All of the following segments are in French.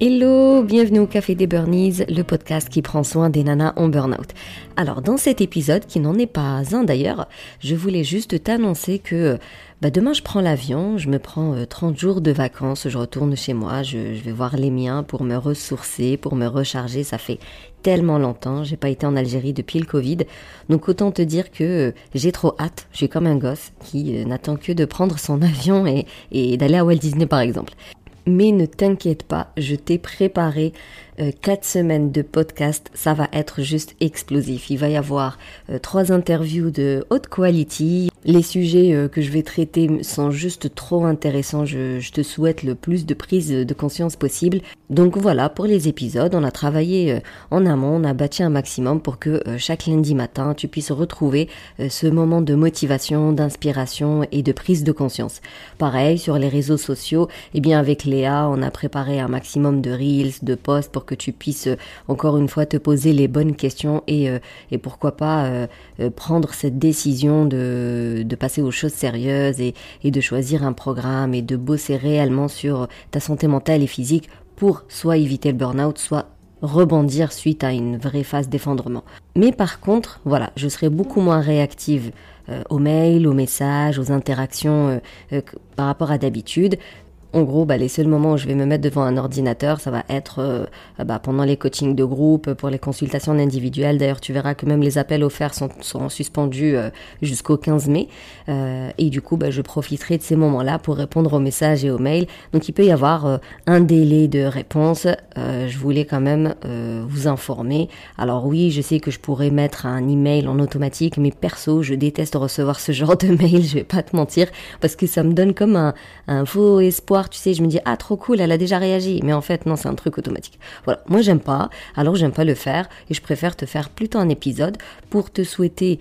Hello, bienvenue au Café des Burnies, le podcast qui prend soin des nanas en burn-out. Alors dans cet épisode, qui n'en est pas un d'ailleurs, je voulais juste t'annoncer que bah, demain je prends l'avion, je me prends 30 euh, jours de vacances, je retourne chez moi, je, vais voir les miens pour me ressourcer, pour me recharger, ça fait tellement longtemps, j'ai pas été en Algérie depuis le Covid, donc autant te dire que euh, j'ai trop hâte, je suis comme un gosse qui euh, n'attend que de prendre son avion et, et d'aller à Walt Disney par exemple. Mais ne t'inquiète pas, je t'ai préparé euh, quatre semaines de podcast, ça va être juste explosif. Il va y avoir euh, trois interviews de haute quality. Les sujets euh, que je vais traiter sont juste trop intéressants. Je, te souhaite le plus de prise de conscience possible. Donc voilà, pour les épisodes, on a travaillé en amont, on a bâti un maximum pour que chaque lundi matin, tu puisses retrouver ce moment de motivation, d'inspiration et de prise de conscience. Pareil, sur les réseaux sociaux, eh bien avec Léa, on a préparé un maximum de reels, de posts pour que tu puisses euh, encore une fois te poser les bonnes questions et, euh, et pourquoi pas euh, prendre cette décision de, de passer aux choses sérieuses et, de choisir un programme et de bosser réellement sur ta santé mentale et physique pour soit éviter le burn-out, soit rebondir suite à une vraie phase d'effondrement. Mais par contre, voilà, je serai beaucoup moins réactive aux mails, aux messages, aux interactions par rapport à d'habitude. En gros, bah, les seuls moments où je vais me mettre devant un ordinateur, ça va être euh, bah, pendant les coachings de groupe, pour les consultations individuelles. D'ailleurs, tu verras que même les appels offerts sont, suspendus euh, jusqu'au 15 mai. Euh, et du coup, bah, je profiterai de ces moments-là pour répondre aux messages et aux mails. Donc, il peut y avoir un délai de réponse. je voulais quand même vous informer. Alors oui, je sais que je pourrais mettre un email en automatique, mais perso, je déteste recevoir ce genre de mail. Je vais pas te mentir, parce que ça me donne comme un faux espoir tu sais, je me dis ah trop cool, elle a déjà réagi, mais en fait non, c'est un truc automatique. Voilà, moi j'aime pas, alors j'aime pas le faire. Et je préfère te faire plutôt un épisode pour te souhaiter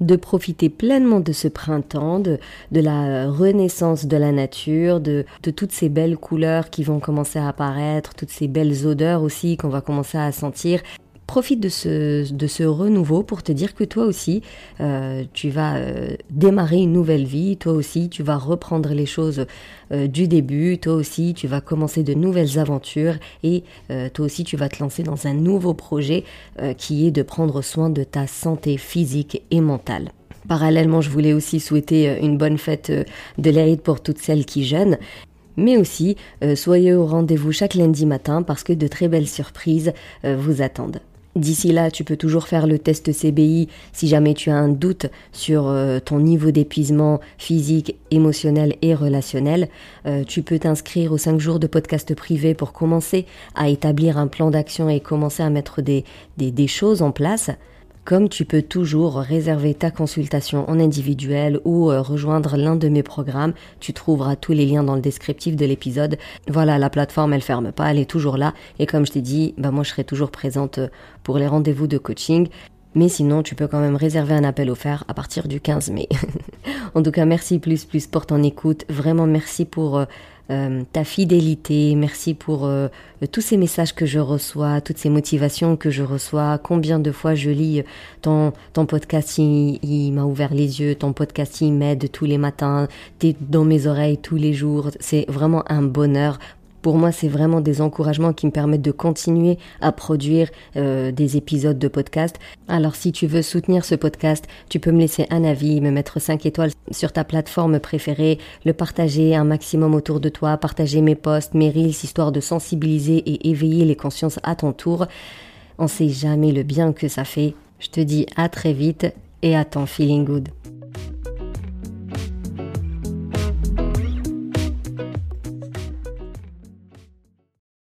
de profiter pleinement de ce printemps, de, de la renaissance de la nature, de, de toutes ces belles couleurs qui vont commencer à apparaître, toutes ces belles odeurs aussi qu'on va commencer à sentir profite de ce, de ce renouveau pour te dire que toi aussi, euh, tu vas euh, démarrer une nouvelle vie, toi aussi, tu vas reprendre les choses euh, du début, toi aussi, tu vas commencer de nouvelles aventures et toi aussi, tu vas te lancer dans un nouveau projet qui est de prendre soin de ta santé physique et mentale. Parallèlement, je voulais aussi souhaiter une bonne fête de l'hérite pour toutes celles qui jeûnent mais aussi soyez au rendez-vous chaque lundi matin parce que de très belles surprises vous attendent. D'ici là, tu peux toujours faire le test CBI si jamais tu as un doute sur euh, ton niveau d'épuisement physique, émotionnel et relationnel. Euh, tu peux t'inscrire aux 5 jours de podcast privé pour commencer à établir un plan d'action et commencer à mettre des, des, des choses en place. Comme tu peux toujours réserver ta consultation en individuel ou euh, rejoindre l'un de mes programmes, tu trouveras tous les liens dans le descriptif de l'épisode. Voilà, la plateforme elle ferme pas, elle est toujours là et comme je t'ai dit, bah moi je serai toujours présente euh, pour les rendez-vous de coaching. Mais sinon, tu peux quand même réserver un appel offert à partir du 15 mai. en tout cas, merci plus plus pour ton écoute. Vraiment merci pour euh, euh, ta fidélité, merci pour euh, tous ces messages que je reçois, toutes ces motivations que je reçois, combien de fois je lis ton, ton podcast, il, il m'a ouvert les yeux, ton podcast, il m'aide tous les matins, t'es dans mes oreilles tous les jours, c'est vraiment un bonheur pour moi, c'est vraiment des encouragements qui me permettent de continuer à produire euh, des épisodes de podcast. Alors si tu veux soutenir ce podcast, tu peux me laisser un avis, me mettre 5 étoiles sur ta plateforme préférée, le partager un maximum autour de toi, partager mes posts, mes reels, histoire de sensibiliser et éveiller les consciences à ton tour. On sait jamais le bien que ça fait. Je te dis à très vite et à ton feeling good.